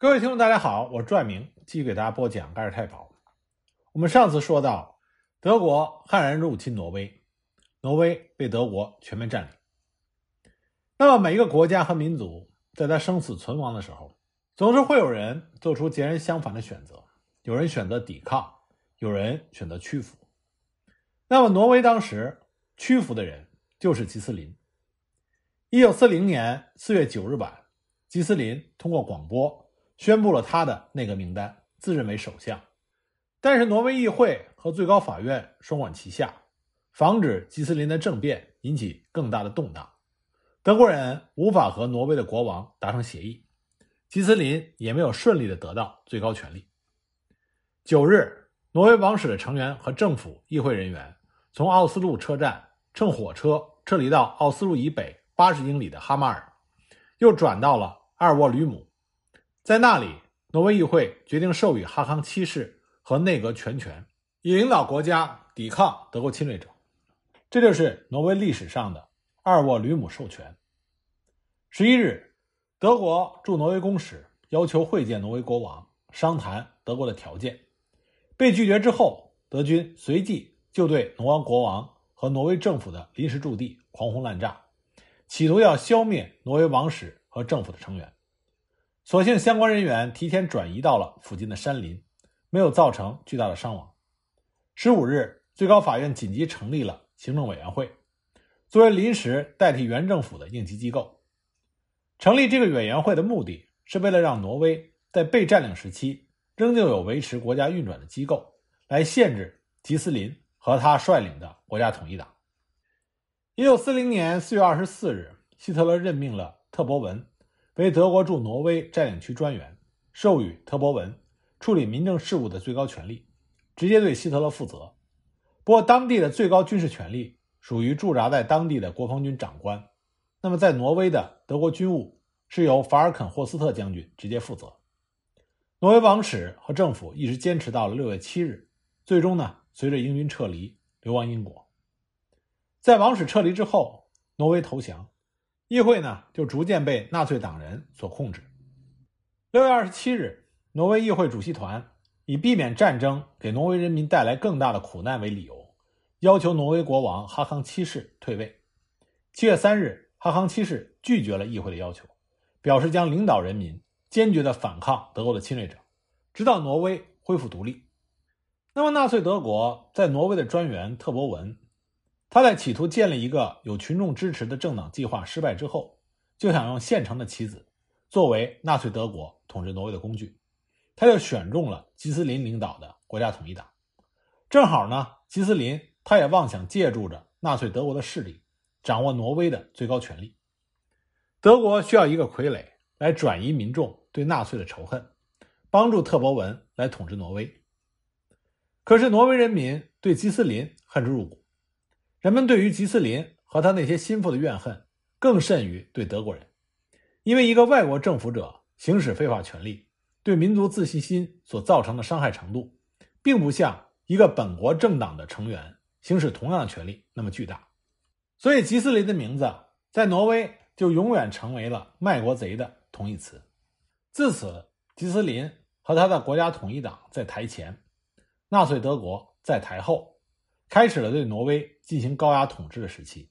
各位听众，大家好，我是拽明，继续给大家播讲盖尔太保。我们上次说到，德国悍然入侵挪威，挪威被德国全面占领。那么每一个国家和民族在他生死存亡的时候，总是会有人做出截然相反的选择，有人选择抵抗，有人选择屈服。那么挪威当时屈服的人就是吉斯林。一九四零年四月九日晚，吉斯林通过广播。宣布了他的内阁名单，自认为首相。但是挪威议会和最高法院双管齐下，防止吉斯林的政变引起更大的动荡。德国人无法和挪威的国王达成协议，吉斯林也没有顺利的得到最高权力。九日，挪威王室的成员和政府议会人员从奥斯陆车站乘火车撤离到奥斯陆以北八十英里的哈马尔，又转到了阿尔沃吕姆。在那里，挪威议会决定授予哈康七世和内阁全权，以领导国家抵抗德国侵略者。这就是挪威历史上的阿尔沃吕姆授权。十一日，德国驻挪威公使要求会见挪威国王，商谈德国的条件。被拒绝之后，德军随即就对挪威国王和挪威政府的临时驻地狂轰滥炸，企图要消灭挪威王室和政府的成员。所幸相关人员提前转移到了附近的山林，没有造成巨大的伤亡。十五日，最高法院紧急成立了行政委员会，作为临时代替原政府的应急机构。成立这个委员会的目的是为了让挪威在被占领时期仍旧有维持国家运转的机构，来限制吉斯林和他率领的国家统一党。一九四零年四月二十四日，希特勒任命了特伯文。为德国驻挪威占领区专员，授予特伯文处理民政事务的最高权力，直接对希特勒负责。不过，当地的最高军事权力属于驻扎在当地的国防军长官。那么，在挪威的德国军务是由法尔肯霍斯特将军直接负责。挪威王室和政府一直坚持到了六月七日，最终呢，随着英军撤离，流亡英国。在王室撤离之后，挪威投降。议会呢，就逐渐被纳粹党人所控制。六月二十七日，挪威议会主席团以避免战争给挪威人民带来更大的苦难为理由，要求挪威国王哈康七世退位。七月三日，哈康七世拒绝了议会的要求，表示将领导人民坚决地反抗德国的侵略者，直到挪威恢复独立。那么，纳粹德国在挪威的专员特伯文。他在企图建立一个有群众支持的政党计划失败之后，就想用现成的棋子作为纳粹德国统治挪威的工具，他就选中了吉斯林领导的国家统一党。正好呢，吉斯林他也妄想借助着纳粹德国的势力，掌握挪威的最高权力。德国需要一个傀儡来转移民众对纳粹的仇恨，帮助特伯文来统治挪威。可是挪威人民对吉斯林恨之入骨。人们对于吉斯林和他那些心腹的怨恨，更甚于对德国人，因为一个外国政府者行使非法权力，对民族自信心所造成的伤害程度，并不像一个本国政党的成员行使同样的权利那么巨大。所以，吉斯林的名字在挪威就永远成为了卖国贼的同义词。自此，吉斯林和他的国家统一党在台前，纳粹德国在台后。开始了对挪威进行高压统治的时期。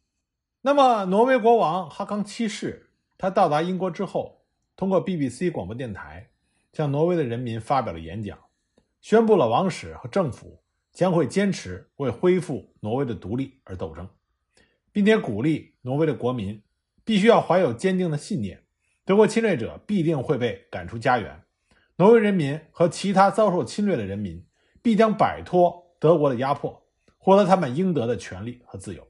那么，挪威国王哈康七世他到达英国之后，通过 BBC 广播电台向挪威的人民发表了演讲，宣布了王室和政府将会坚持为恢复挪威的独立而斗争，并且鼓励挪威的国民必须要怀有坚定的信念：德国侵略者必定会被赶出家园，挪威人民和其他遭受侵略的人民必将摆脱德国的压迫。获得他们应得的权利和自由。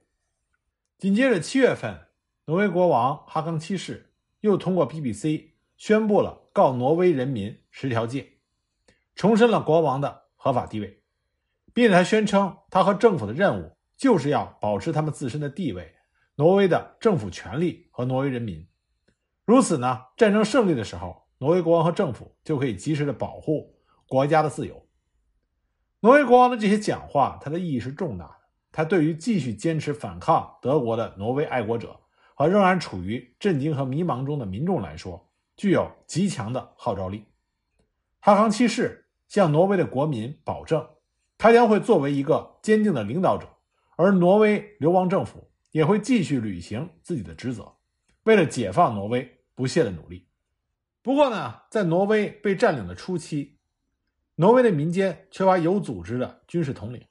紧接着，七月份，挪威国王哈康七世又通过 BBC 宣布了告挪威人民十条戒，重申了国王的合法地位，并且他宣称他和政府的任务就是要保持他们自身的地位、挪威的政府权力和挪威人民。如此呢，战争胜利的时候，挪威国王和政府就可以及时的保护国家的自由。挪威国王的这些讲话，它的意义是重大的。他对于继续坚持反抗德国的挪威爱国者和仍然处于震惊和迷茫中的民众来说，具有极强的号召力。哈康七世向挪威的国民保证，他将会作为一个坚定的领导者，而挪威流亡政府也会继续履行自己的职责，为了解放挪威不懈的努力。不过呢，在挪威被占领的初期，挪威的民间缺乏有组织的军事统领。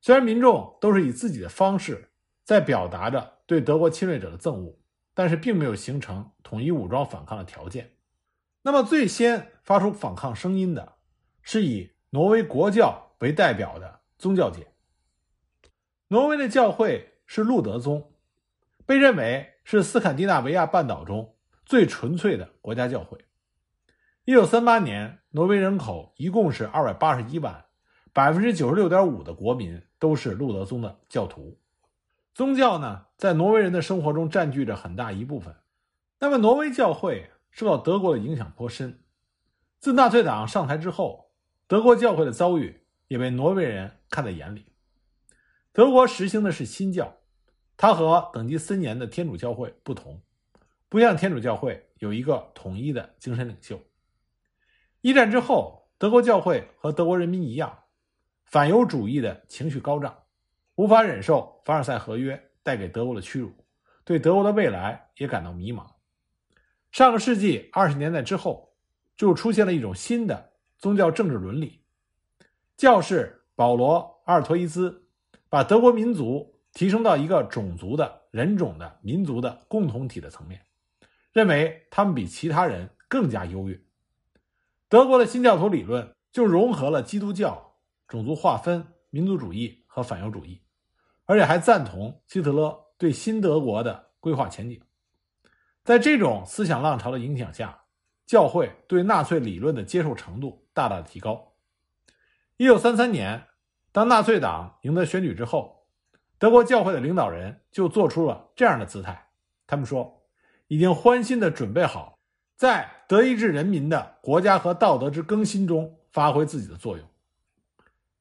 虽然民众都是以自己的方式在表达着对德国侵略者的憎恶，但是并没有形成统一武装反抗的条件。那么，最先发出反抗声音的，是以挪威国教为代表的宗教界。挪威的教会是路德宗，被认为是斯堪的纳维亚半岛中最纯粹的国家教会。一九三八年，挪威人口一共是二百八十一万，百分之九十六点五的国民都是路德宗的教徒。宗教呢，在挪威人的生活中占据着很大一部分。那么，挪威教会受到德国的影响颇深。自纳粹党上台之后，德国教会的遭遇也被挪威人看在眼里。德国实行的是新教，它和等级森严的天主教会不同，不像天主教会有一个统一的精神领袖。一战之后，德国教会和德国人民一样，反犹主义的情绪高涨。无法忍受凡尔赛合约带给德国的屈辱，对德国的未来也感到迷茫。上个世纪二十年代之后，就出现了一种新的宗教政治伦理。教士保罗·阿尔托伊兹把德国民族提升到一个种族的人种的民族的共同体的层面，认为他们比其他人更加优越。德国的新教徒理论就融合了基督教、种族划分、民族主义和反犹主义。而且还赞同希特勒对新德国的规划前景。在这种思想浪潮的影响下，教会对纳粹理论的接受程度大大的提高。一九三三年，当纳粹党赢得选举之后，德国教会的领导人就做出了这样的姿态：他们说，已经欢欣地准备好在德意志人民的国家和道德之更新中发挥自己的作用。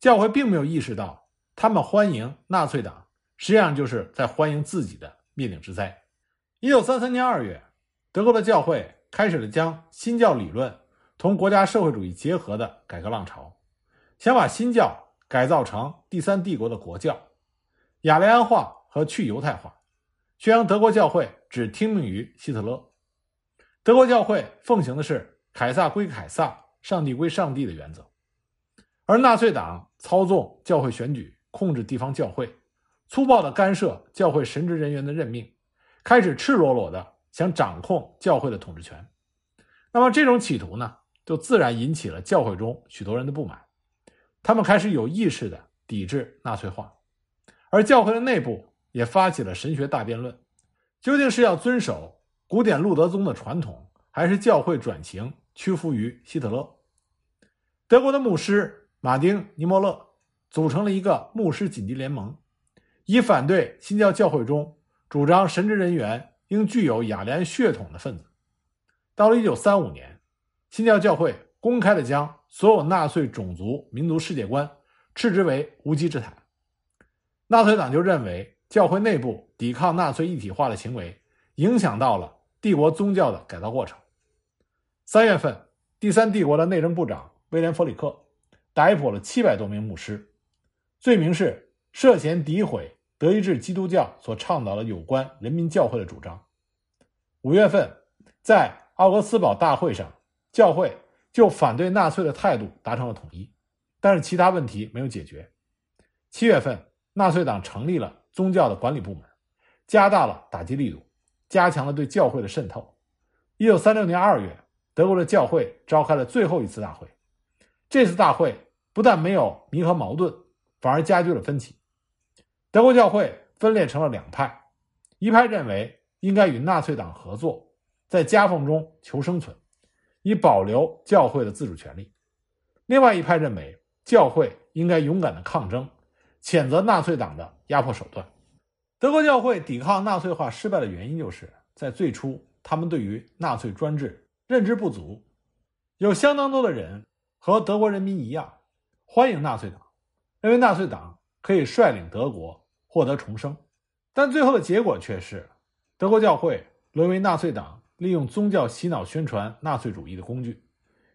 教会并没有意识到。他们欢迎纳粹党，实际上就是在欢迎自己的灭顶之灾。一九三三年二月，德国的教会开始了将新教理论同国家社会主义结合的改革浪潮，想把新教改造成第三帝国的国教，雅利安化和去犹太化，宣扬德国教会只听命于希特勒。德国教会奉行的是凯撒归凯撒，上帝归上帝的原则，而纳粹党操纵教会选举。控制地方教会，粗暴地干涉教会神职人员的任命，开始赤裸裸地想掌控教会的统治权。那么这种企图呢，就自然引起了教会中许多人的不满，他们开始有意识地抵制纳粹化，而教会的内部也发起了神学大辩论：究竟是要遵守古典路德宗的传统，还是教会转型屈服于希特勒？德国的牧师马丁·尼莫勒。组成了一个牧师紧急联盟，以反对新教教会中主张神职人员应具有雅利安血统的分子。到了1935年，新教教会公开的将所有纳粹种族民族世界观斥之为无稽之谈。纳粹党就认为教会内部抵抗纳粹一体化的行为影响到了帝国宗教的改造过程。三月份，第三帝国的内政部长威廉·弗里克逮捕了七百多名牧师。罪名是涉嫌诋毁德意志基督教所倡导的有关人民教会的主张。五月份，在奥格斯堡大会上，教会就反对纳粹的态度达成了统一，但是其他问题没有解决。七月份，纳粹党成立了宗教的管理部门，加大了打击力度，加强了对教会的渗透。一九三六年二月，德国的教会召开了最后一次大会。这次大会不但没有弥合矛盾。反而加剧了分歧。德国教会分裂成了两派，一派认为应该与纳粹党合作，在夹缝中求生存，以保留教会的自主权利；另外一派认为教会应该勇敢的抗争，谴责纳粹党的压迫手段。德国教会抵抗纳粹化失败的原因，就是在最初他们对于纳粹专制认知不足，有相当多的人和德国人民一样欢迎纳粹党。认为纳粹党可以率领德国获得重生，但最后的结果却是，德国教会沦为纳粹党利用宗教洗脑宣传纳粹主义的工具，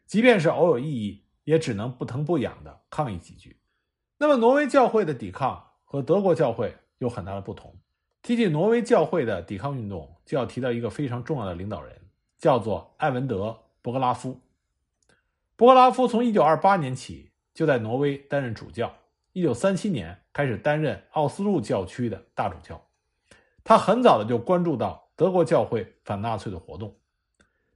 即便是偶有异议，也只能不疼不痒的抗议几句。那么，挪威教会的抵抗和德国教会有很大的不同。提起挪威教会的抵抗运动，就要提到一个非常重要的领导人，叫做艾文德·博格拉夫。博格拉夫从1928年起就在挪威担任主教，1937年开始担任奥斯陆教区的大主教。他很早的就关注到德国教会反纳粹的活动，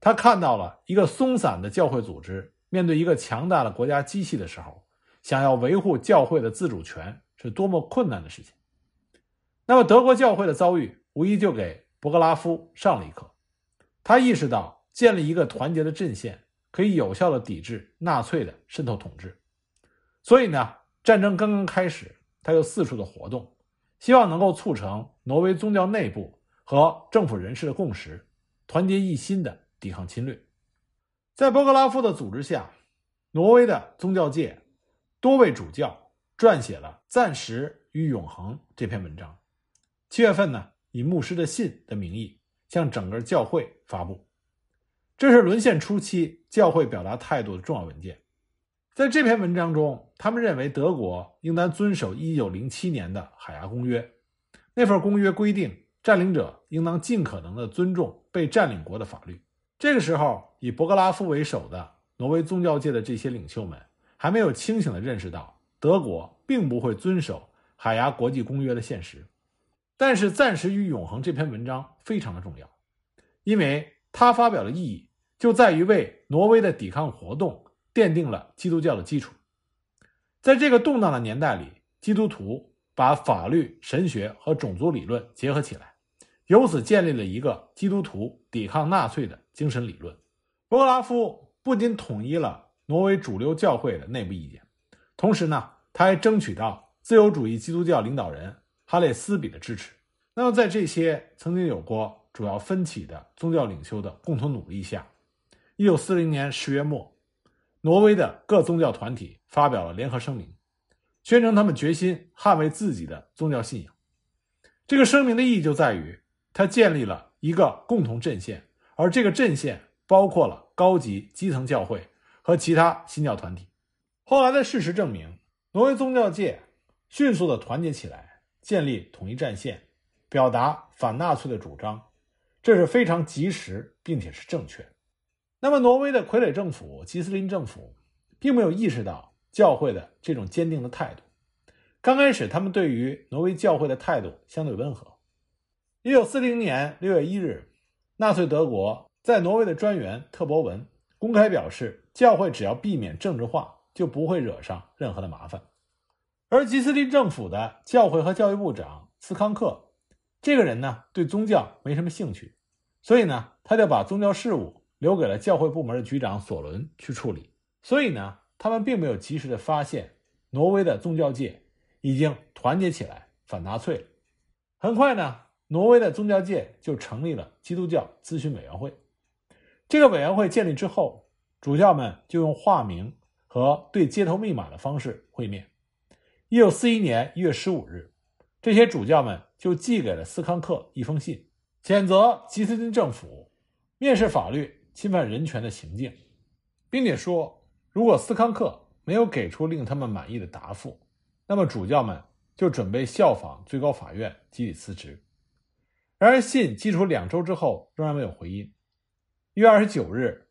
他看到了一个松散的教会组织面对一个强大的国家机器的时候。想要维护教会的自主权是多么困难的事情。那么，德国教会的遭遇无疑就给博格拉夫上了一课。他意识到建立一个团结的阵线可以有效的抵制纳粹的渗透统治。所以呢，战争刚刚开始，他又四处的活动，希望能够促成挪威宗教内部和政府人士的共识，团结一心的抵抗侵略。在博格拉夫的组织下，挪威的宗教界。多位主教撰写了《暂时与永恒》这篇文章。七月份呢，以牧师的信的名义向整个教会发布。这是沦陷初期教会表达态度的重要文件。在这篇文章中，他们认为德国应当遵守1907年的《海牙公约》。那份公约规定，占领者应当尽可能的尊重被占领国的法律。这个时候，以博格拉夫为首的挪威宗教界的这些领袖们。还没有清醒地认识到德国并不会遵守海牙国际公约的现实，但是暂时与永恒这篇文章非常的重要，因为它发表的意义就在于为挪威的抵抗活动奠定了基督教的基础。在这个动荡的年代里，基督徒把法律、神学和种族理论结合起来，由此建立了一个基督徒抵抗纳粹的精神理论。博格拉夫不仅统一了。挪威主流教会的内部意见，同时呢，他还争取到自由主义基督教领导人哈列斯比的支持。那么，在这些曾经有过主要分歧的宗教领袖的共同努力下，一九四零年十月末，挪威的各宗教团体发表了联合声明，宣称他们决心捍卫自己的宗教信仰。这个声明的意义就在于，他建立了一个共同阵线，而这个阵线包括了高级基层教会。和其他新教团体，后来的事实证明，挪威宗教界迅速的团结起来，建立统一战线，表达反纳粹的主张，这是非常及时并且是正确。那么，挪威的傀儡政府吉斯林政府并没有意识到教会的这种坚定的态度。刚开始，他们对于挪威教会的态度相对温和。一九四零年六月一日，纳粹德国在挪威的专员特博文。公开表示，教会只要避免政治化，就不会惹上任何的麻烦。而吉斯林政府的教会和教育部长斯康克这个人呢，对宗教没什么兴趣，所以呢，他就把宗教事务留给了教会部门的局长索伦去处理。所以呢，他们并没有及时的发现挪威的宗教界已经团结起来反纳粹了。很快呢，挪威的宗教界就成立了基督教咨询委员会。这个委员会建立之后，主教们就用化名和对接头密码的方式会面。一九四一年一月十五日，这些主教们就寄给了斯康克一封信，谴责吉斯林政府蔑视法律、侵犯人权的行径，并且说，如果斯康克没有给出令他们满意的答复，那么主教们就准备效仿最高法院集体辞职。然而，信寄出两周之后，仍然没有回音。一月二十九日，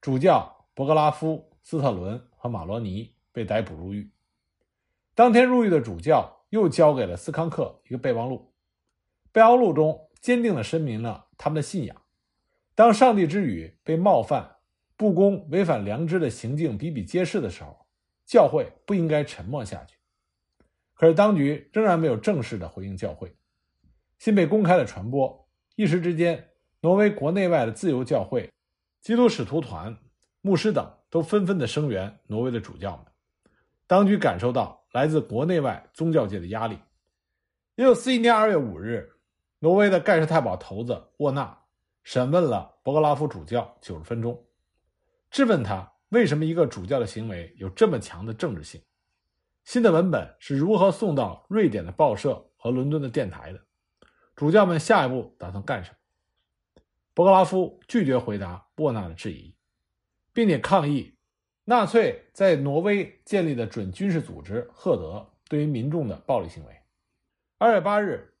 主教伯格拉夫、斯特伦和马罗尼被逮捕入狱。当天入狱的主教又交给了斯康克一个备忘录，备忘录中坚定地声明了他们的信仰：当上帝之语被冒犯、不公、违反良知的行径比比皆是的时候，教会不应该沉默下去。可是当局仍然没有正式的回应教会。信被公开了传播，一时之间。挪威国内外的自由教会、基督使徒团、牧师等都纷纷的声援挪威的主教们。当局感受到来自国内外宗教界的压力。一九四一年二月五日，挪威的盖世太保头子沃纳审问了博格拉夫主教九十分钟，质问他为什么一个主教的行为有这么强的政治性。新的文本是如何送到瑞典的报社和伦敦的电台的？主教们下一步打算干什么？博格拉夫拒绝回答沃纳的质疑，并且抗议纳粹在挪威建立的准军事组织赫德对于民众的暴力行为。二月八日，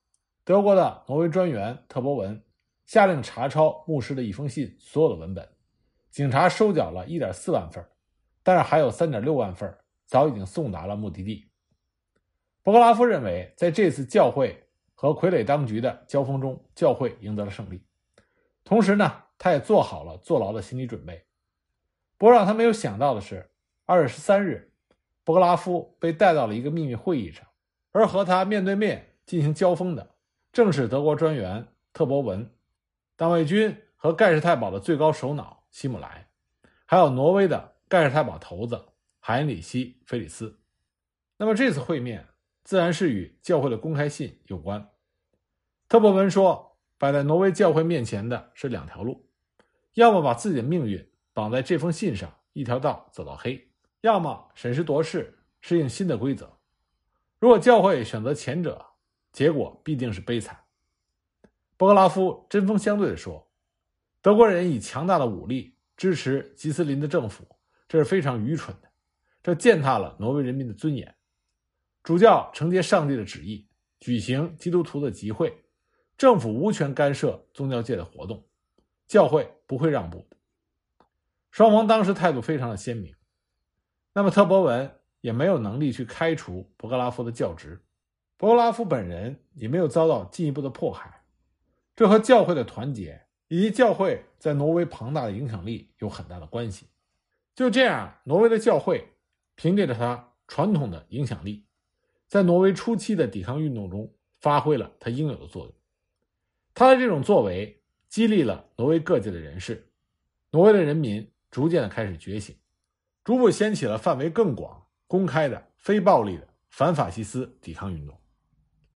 德国的挪威专员特博文下令查抄牧师的一封信所有的文本，警察收缴了一点四万份，但是还有三点六万份早已经送达了目的地。博格拉夫认为，在这次教会和傀儡当局的交锋中，教会赢得了胜利，同时呢，他也做好了坐牢的心理准备。不过让他没有想到的是，二月十三日，博格拉夫被带到了一个秘密会议上。而和他面对面进行交锋的，正是德国专员特博文、党卫军和盖世太保的最高首脑希姆莱，还有挪威的盖世太保头子海因里希·菲里斯。那么这次会面自然是与教会的公开信有关。特博文说，摆在挪威教会面前的是两条路：要么把自己的命运绑在这封信上，一条道走到黑；要么审时度势，适应新的规则。如果教会选择前者，结果必定是悲惨。波格拉夫针锋相对地说：“德国人以强大的武力支持吉斯林的政府，这是非常愚蠢的，这践踏了挪威人民的尊严。主教承接上帝的旨意，举行基督徒的集会，政府无权干涉宗教界的活动，教会不会让步的。”双方当时态度非常的鲜明。那么特博文。也没有能力去开除博格拉夫的教职，博格拉夫本人也没有遭到进一步的迫害，这和教会的团结以及教会在挪威庞大的影响力有很大的关系。就这样，挪威的教会凭借着它传统的影响力，在挪威初期的抵抗运动中发挥了它应有的作用。他的这种作为激励了挪威各界的人士，挪威的人民逐渐的开始觉醒，逐步掀起了范围更广。公开的、非暴力的反法西斯抵抗运动。